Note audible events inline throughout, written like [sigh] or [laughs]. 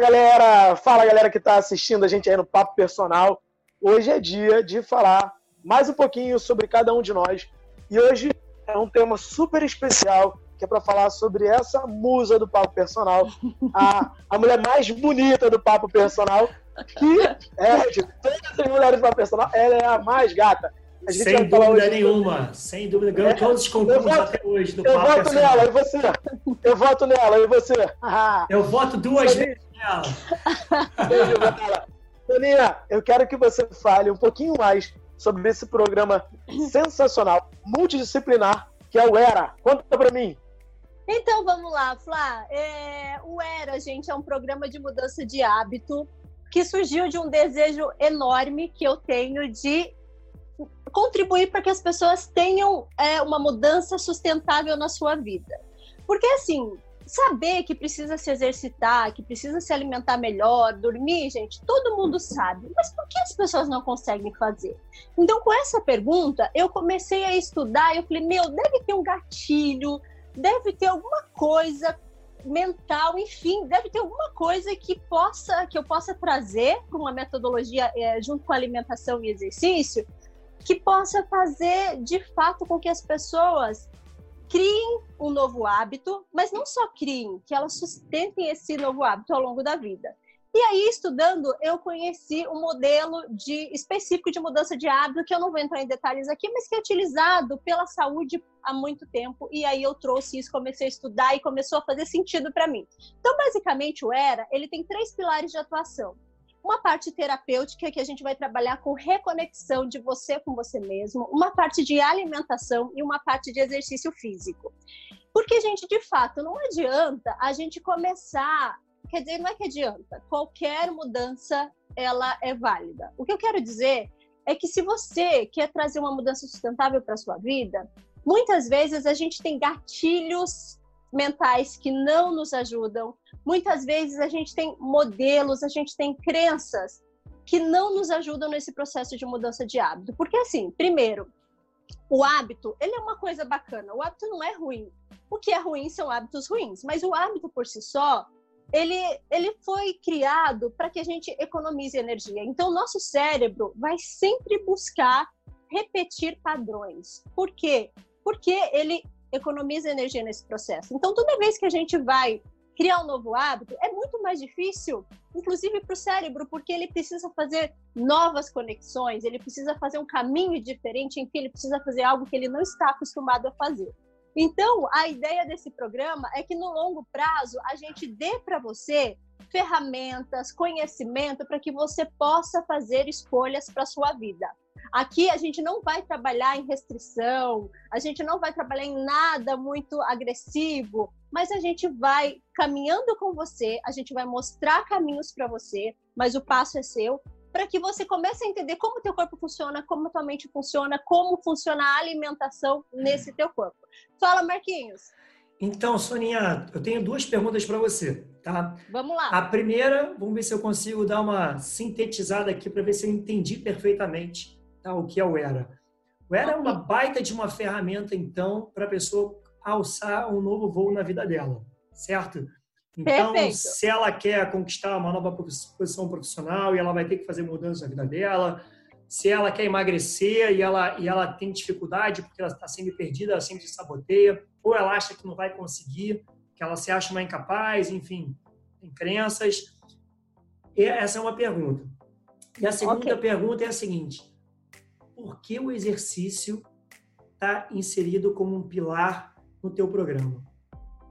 Galera, fala galera que está assistindo a gente aí no Papo Personal. Hoje é dia de falar mais um pouquinho sobre cada um de nós. E hoje é um tema super especial que é para falar sobre essa musa do Papo Personal, a, a mulher mais bonita do Papo Personal, que é de todas as mulheres do Papo Personal, ela é a mais gata. Sem dúvida nenhuma, sem dúvida. Ganhou é, todos os concursos até hoje do Eu voto nela, e você? Eu voto nela, e você? eu voto duas vezes. Beijo, nela. Toninha, eu quero que você fale um pouquinho mais sobre esse programa sensacional, multidisciplinar, que é o ERA. Conta pra mim. Então vamos lá, Flá. É, o ERA, gente, é um programa de mudança de hábito que surgiu de um desejo enorme que eu tenho de contribuir para que as pessoas tenham é, uma mudança sustentável na sua vida. Porque, assim, saber que precisa se exercitar, que precisa se alimentar melhor, dormir, gente, todo mundo sabe. Mas por que as pessoas não conseguem fazer? Então, com essa pergunta, eu comecei a estudar eu falei, meu, deve ter um gatilho, deve ter alguma coisa mental, enfim, deve ter alguma coisa que possa que eu possa trazer com uma metodologia é, junto com alimentação e exercício que possa fazer de fato com que as pessoas criem um novo hábito, mas não só criem, que elas sustentem esse novo hábito ao longo da vida. E aí, estudando, eu conheci um modelo de, específico de mudança de hábito, que eu não vou entrar em detalhes aqui, mas que é utilizado pela saúde há muito tempo. E aí eu trouxe isso, comecei a estudar e começou a fazer sentido para mim. Então, basicamente, o ERA, ele tem três pilares de atuação uma parte terapêutica que a gente vai trabalhar com reconexão de você com você mesmo, uma parte de alimentação e uma parte de exercício físico. Porque, gente, de fato, não adianta a gente começar, quer dizer, não é que adianta, qualquer mudança ela é válida. O que eu quero dizer é que se você quer trazer uma mudança sustentável para sua vida, muitas vezes a gente tem gatilhos mentais que não nos ajudam. Muitas vezes a gente tem modelos, a gente tem crenças que não nos ajudam nesse processo de mudança de hábito. Porque assim, primeiro, o hábito, ele é uma coisa bacana. O hábito não é ruim. O que é ruim são hábitos ruins, mas o hábito por si só, ele, ele foi criado para que a gente economize energia. Então, o nosso cérebro vai sempre buscar repetir padrões. Por quê? Porque ele economiza energia nesse processo. Então, toda vez que a gente vai criar um novo hábito, é muito mais difícil, inclusive para o cérebro, porque ele precisa fazer novas conexões, ele precisa fazer um caminho diferente, enfim, ele precisa fazer algo que ele não está acostumado a fazer. Então, a ideia desse programa é que no longo prazo a gente dê para você ferramentas, conhecimento para que você possa fazer escolhas para sua vida. Aqui a gente não vai trabalhar em restrição, a gente não vai trabalhar em nada muito agressivo, mas a gente vai caminhando com você, a gente vai mostrar caminhos para você, mas o passo é seu, para que você comece a entender como o teu corpo funciona, como a tua mente funciona, como funciona a alimentação nesse teu corpo. Fala, Marquinhos. Então, Soninha, eu tenho duas perguntas para você, tá? Vamos lá. A primeira, vamos ver se eu consigo dar uma sintetizada aqui para ver se eu entendi perfeitamente tá? o que é o ERA. O ERA é uma baita de uma ferramenta, então, para a pessoa alçar um novo voo na vida dela, certo? Então, Perfeito. se ela quer conquistar uma nova posição profissional e ela vai ter que fazer mudança na vida dela, se ela quer emagrecer e ela, e ela tem dificuldade porque ela está sempre perdida, ela sempre se saboteia, ou ela acha que não vai conseguir, que ela se acha uma incapaz, enfim, tem crenças. E essa é uma pergunta. E a segunda okay. pergunta é a seguinte: por que o exercício está inserido como um pilar no teu programa?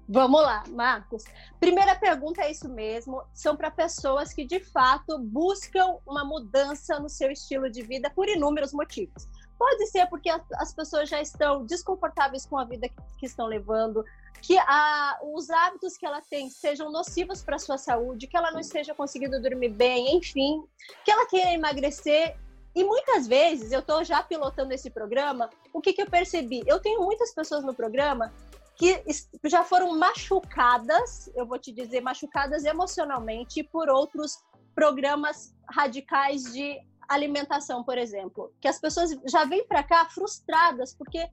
Vamos lá, Marcos. Primeira pergunta é isso mesmo. São para pessoas que de fato buscam uma mudança no seu estilo de vida por inúmeros motivos. Pode ser porque as pessoas já estão desconfortáveis com a vida que estão levando, que a, os hábitos que ela tem sejam nocivos para a sua saúde, que ela não esteja conseguindo dormir bem, enfim, que ela queira emagrecer e muitas vezes eu estou já pilotando esse programa, o que, que eu percebi? Eu tenho muitas pessoas no programa que já foram machucadas, eu vou te dizer, machucadas emocionalmente por outros programas radicais de alimentação, por exemplo. Que as pessoas já vêm para cá frustradas porque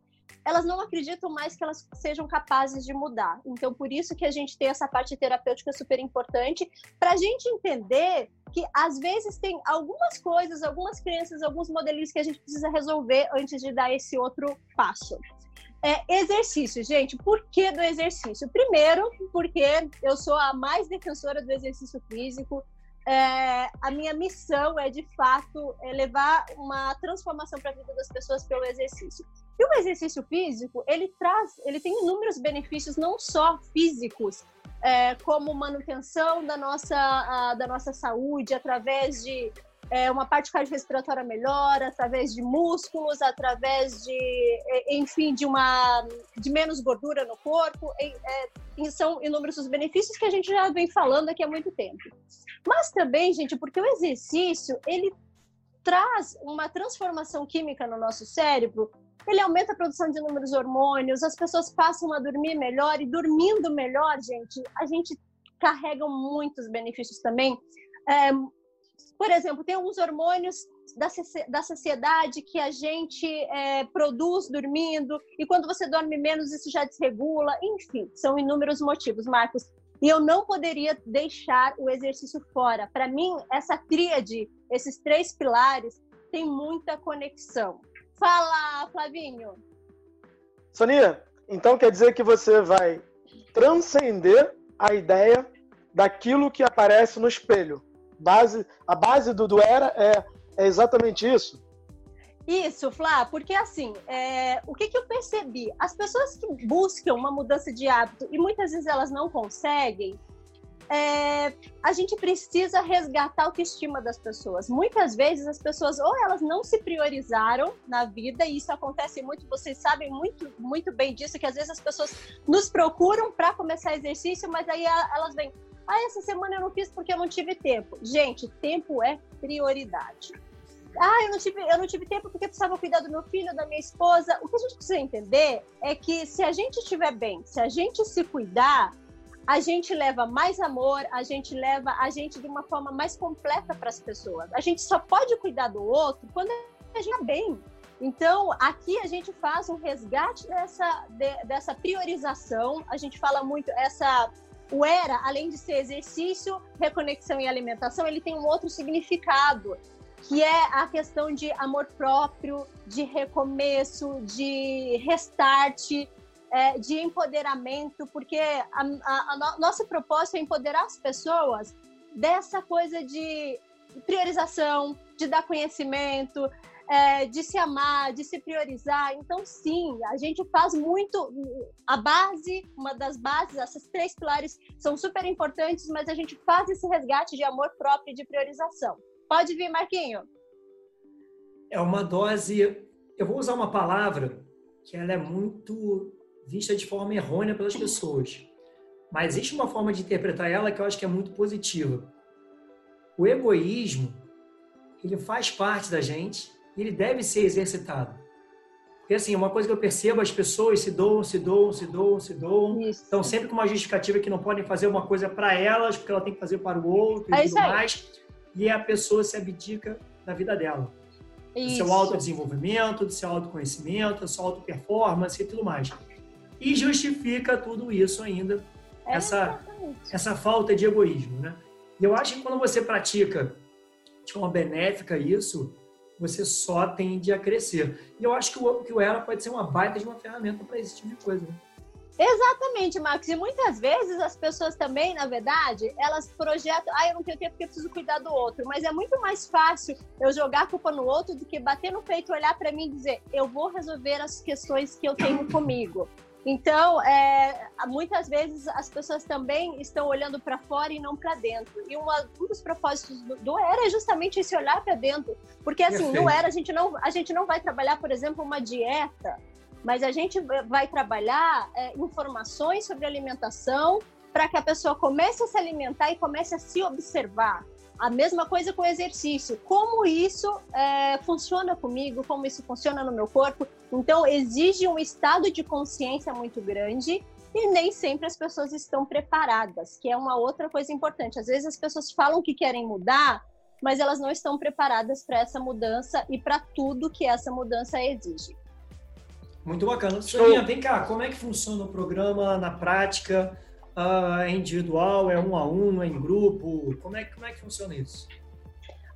elas não acreditam mais que elas sejam capazes de mudar. Então, por isso que a gente tem essa parte terapêutica super importante, para a gente entender que às vezes tem algumas coisas, algumas crenças, alguns modelos que a gente precisa resolver antes de dar esse outro passo. É, exercício, gente. Por que do exercício? Primeiro, porque eu sou a mais defensora do exercício físico. É, a minha missão é, de fato, é levar uma transformação para a vida das pessoas pelo exercício. E o exercício físico, ele traz, ele tem inúmeros benefícios, não só físicos, é, como manutenção da nossa, a, da nossa saúde, através de é, uma parte cardiorrespiratória melhor, através de músculos, através de, enfim, de uma de menos gordura no corpo. É, são inúmeros os benefícios que a gente já vem falando aqui há muito tempo. Mas também, gente, porque o exercício ele traz uma transformação química no nosso cérebro ele aumenta a produção de inúmeros hormônios, as pessoas passam a dormir melhor e dormindo melhor, gente, a gente carrega muitos benefícios também. É, por exemplo, tem alguns hormônios da, da sociedade que a gente é, produz dormindo, e quando você dorme menos, isso já desregula. Enfim, são inúmeros motivos, Marcos. E eu não poderia deixar o exercício fora. Para mim, essa tríade, esses três pilares, tem muita conexão. Fala, Flavinho. Sonia, então quer dizer que você vai transcender a ideia daquilo que aparece no espelho base, a base do, do Era é, é exatamente isso? Isso, Flá, porque assim, é, o que, que eu percebi? As pessoas que buscam uma mudança de hábito e muitas vezes elas não conseguem, é, a gente precisa resgatar a autoestima das pessoas. Muitas vezes as pessoas ou elas não se priorizaram na vida, e isso acontece muito, vocês sabem muito, muito bem disso, que às vezes as pessoas nos procuram para começar exercício, mas aí elas vêm, ah, essa semana eu não fiz porque eu não tive tempo. Gente, tempo é prioridade. Ah, eu não tive, eu não tive tempo porque precisava cuidar do meu filho, da minha esposa. O que a gente precisa entender é que se a gente estiver bem, se a gente se cuidar, a gente leva mais amor, a gente leva a gente de uma forma mais completa para as pessoas. A gente só pode cuidar do outro quando a gente está bem. Então, aqui a gente faz um resgate dessa, de, dessa priorização. A gente fala muito essa o ERA, além de ser exercício, reconexão e alimentação, ele tem um outro significado, que é a questão de amor próprio, de recomeço, de restart, é, de empoderamento, porque a, a, a nosso propósito é empoderar as pessoas dessa coisa de priorização, de dar conhecimento, é, de se amar, de se priorizar. Então, sim, a gente faz muito. A base, uma das bases, esses três pilares são super importantes, mas a gente faz esse resgate de amor próprio e de priorização. Pode vir, Marquinho. É uma dose. Eu vou usar uma palavra que ela é muito vista de forma errônea pelas pessoas. Mas existe uma forma de interpretar ela que eu acho que é muito positiva. O egoísmo, ele faz parte da gente, ele deve ser exercitado. Porque, assim, uma coisa que eu percebo, as pessoas se doam, se doam, se doam, se doam. Isso. Estão sempre com uma justificativa que não podem fazer uma coisa para elas, porque ela tem que fazer para o outro é e tudo mais. E a pessoa se abdica da vida dela. Isso. Do seu autodesenvolvimento, do seu autoconhecimento, da sua auto-performance e tudo mais. E justifica tudo isso ainda, é essa, essa falta de egoísmo, né? E eu acho que quando você pratica de forma benéfica isso, você só tende a crescer. E eu acho que o, que o Ela pode ser uma baita de uma ferramenta para esse tipo de coisa. Né? Exatamente, Max. E muitas vezes as pessoas também, na verdade, elas projetam, ah, eu não tenho tempo porque eu preciso cuidar do outro. Mas é muito mais fácil eu jogar a culpa no outro do que bater no peito, olhar para mim e dizer, eu vou resolver as questões que eu tenho comigo. Então, é, muitas vezes as pessoas também estão olhando para fora e não para dentro. E uma, um dos propósitos do, do, ERA é justamente esse olhar para dentro. Porque, assim, Perfeito. no ERA a gente, não, a gente não vai trabalhar, por exemplo, uma dieta, mas a gente vai trabalhar é, informações sobre alimentação para que a pessoa comece a se alimentar e comece a se observar. A mesma coisa com o exercício. Como isso é, funciona comigo, como isso funciona no meu corpo. Então, exige um estado de consciência muito grande e nem sempre as pessoas estão preparadas, que é uma outra coisa importante. Às vezes as pessoas falam que querem mudar, mas elas não estão preparadas para essa mudança e para tudo que essa mudança exige. Muito bacana. Soninha, vem cá, como é que funciona o programa na prática? Uh, é individual, é um a um, é em grupo? Como é, como é que funciona isso?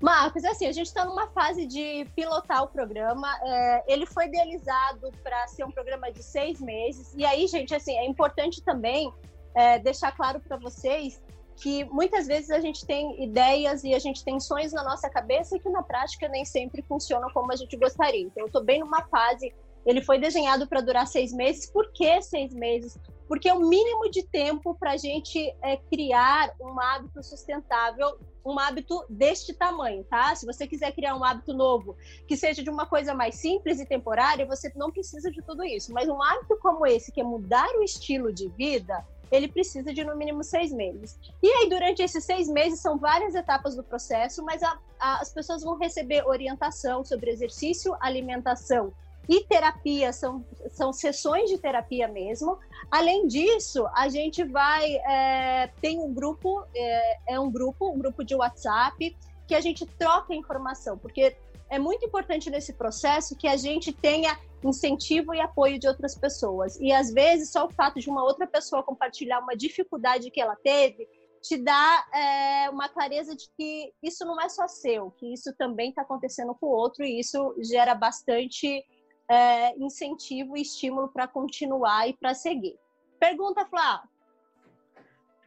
Marcos, é assim, a gente está numa fase de pilotar o programa. É, ele foi idealizado para ser um programa de seis meses. E aí, gente, assim, é importante também é, deixar claro para vocês que muitas vezes a gente tem ideias e a gente tem sonhos na nossa cabeça que na prática nem sempre funcionam como a gente gostaria. Então, eu estou bem numa fase. Ele foi desenhado para durar seis meses. Por que seis meses? Porque é o mínimo de tempo para a gente é, criar um hábito sustentável, um hábito deste tamanho, tá? Se você quiser criar um hábito novo, que seja de uma coisa mais simples e temporária, você não precisa de tudo isso. Mas um hábito como esse, que é mudar o estilo de vida, ele precisa de no mínimo seis meses. E aí, durante esses seis meses, são várias etapas do processo, mas a, a, as pessoas vão receber orientação sobre exercício, alimentação e terapia, são, são sessões de terapia mesmo. Além disso, a gente vai. É, tem um grupo, é, é um grupo, um grupo de WhatsApp, que a gente troca informação, porque é muito importante nesse processo que a gente tenha incentivo e apoio de outras pessoas. E às vezes só o fato de uma outra pessoa compartilhar uma dificuldade que ela teve te dá é, uma clareza de que isso não é só seu, que isso também está acontecendo com o outro e isso gera bastante é, incentivo e estímulo para continuar e para seguir. Pergunta, Flá.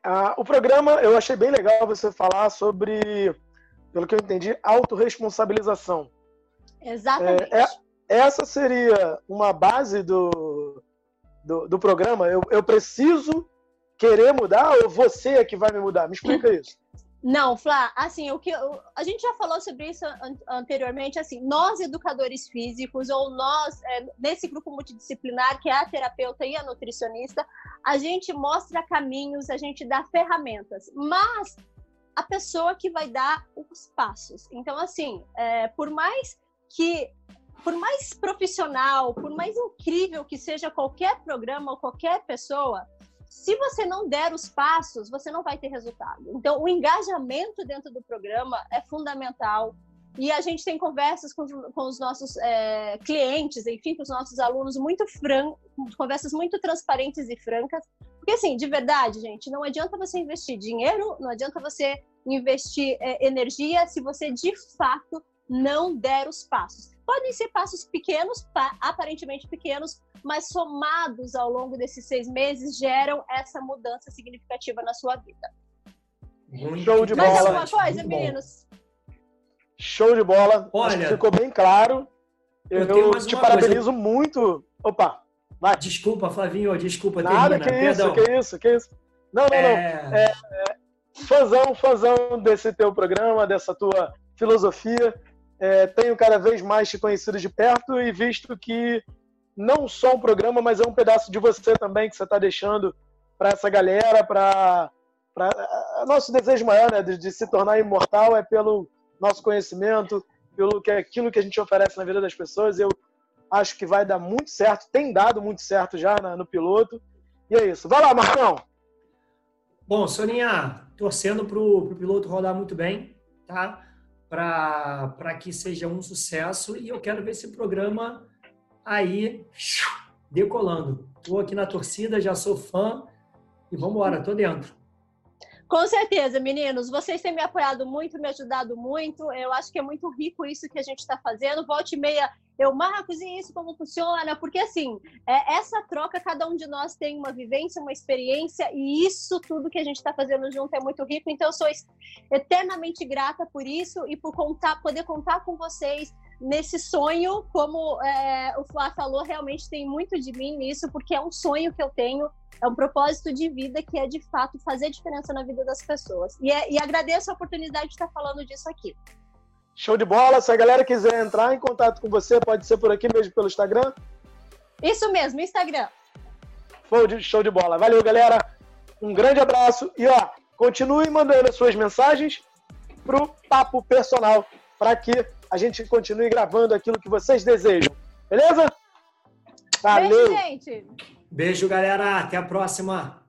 Ah, o programa, eu achei bem legal você falar sobre, pelo que eu entendi, autorresponsabilização. Exatamente. É, é, essa seria uma base do, do, do programa? Eu, eu preciso querer mudar ou você é que vai me mudar? Me explica [laughs] isso. Não, Flá, assim, o que a gente já falou sobre isso anteriormente, assim, nós educadores físicos ou nós é, nesse grupo multidisciplinar que é a terapeuta e a nutricionista, a gente mostra caminhos, a gente dá ferramentas, mas a pessoa que vai dar os passos. Então, assim, é, por mais que por mais profissional, por mais incrível que seja qualquer programa ou qualquer pessoa, se você não der os passos, você não vai ter resultado. Então, o engajamento dentro do programa é fundamental. E a gente tem conversas com, com os nossos é, clientes, enfim, com os nossos alunos, muito francas, conversas muito transparentes e francas. Porque, assim, de verdade, gente, não adianta você investir dinheiro, não adianta você investir é, energia se você, de fato, não der os passos. Podem ser passos pequenos, aparentemente pequenos, mas somados ao longo desses seis meses geram essa mudança significativa na sua vida. Muito Show de bola. Mais alguma coisa, meninos? Show de bola. Olha, ficou bem claro. Eu, eu te parabenizo coisa. muito. Opa, vai. Desculpa, Flavinho, desculpa. Nada, termina. que Perdão. isso, que isso, que isso. Não, não, é... não. É, é, fãzão, fãzão desse teu programa, dessa tua filosofia é, tenho cada vez mais te conhecido de perto e visto que não só um programa, mas é um pedaço de você também que você está deixando para essa galera, para nosso desejo maior né, de, de, se tornar imortal é pelo nosso conhecimento, pelo que aquilo que a gente oferece na vida das pessoas. Eu acho que vai dar muito certo, tem dado muito certo já na, no piloto. E é isso. Vai lá, Marcão! Bom, Soninha, torcendo para o piloto rodar muito bem, tá? Para que seja um sucesso e eu quero ver esse programa aí decolando. Estou aqui na torcida, já sou fã e vamos embora, estou dentro. Com certeza, meninos. Vocês têm me apoiado muito, me ajudado muito. Eu acho que é muito rico isso que a gente está fazendo. Volte e meia, eu, Marcos, e isso como funciona? Porque, assim, é, essa troca, cada um de nós tem uma vivência, uma experiência, e isso tudo que a gente está fazendo junto é muito rico. Então, eu sou eternamente grata por isso e por contar, poder contar com vocês nesse sonho, como é, o Flá falou, realmente tem muito de mim nisso, porque é um sonho que eu tenho é um propósito de vida que é de fato fazer diferença na vida das pessoas. E, é, e agradeço a oportunidade de estar falando disso aqui. Show de bola. Se a galera quiser entrar em contato com você, pode ser por aqui mesmo pelo Instagram? Isso mesmo, Instagram. Show de bola. Valeu, galera. Um grande abraço e ó, continue mandando as suas mensagens pro Papo Personal para que a gente continue gravando aquilo que vocês desejam. Beleza? Valeu. Beijo, gente. Beijo, galera. Até a próxima.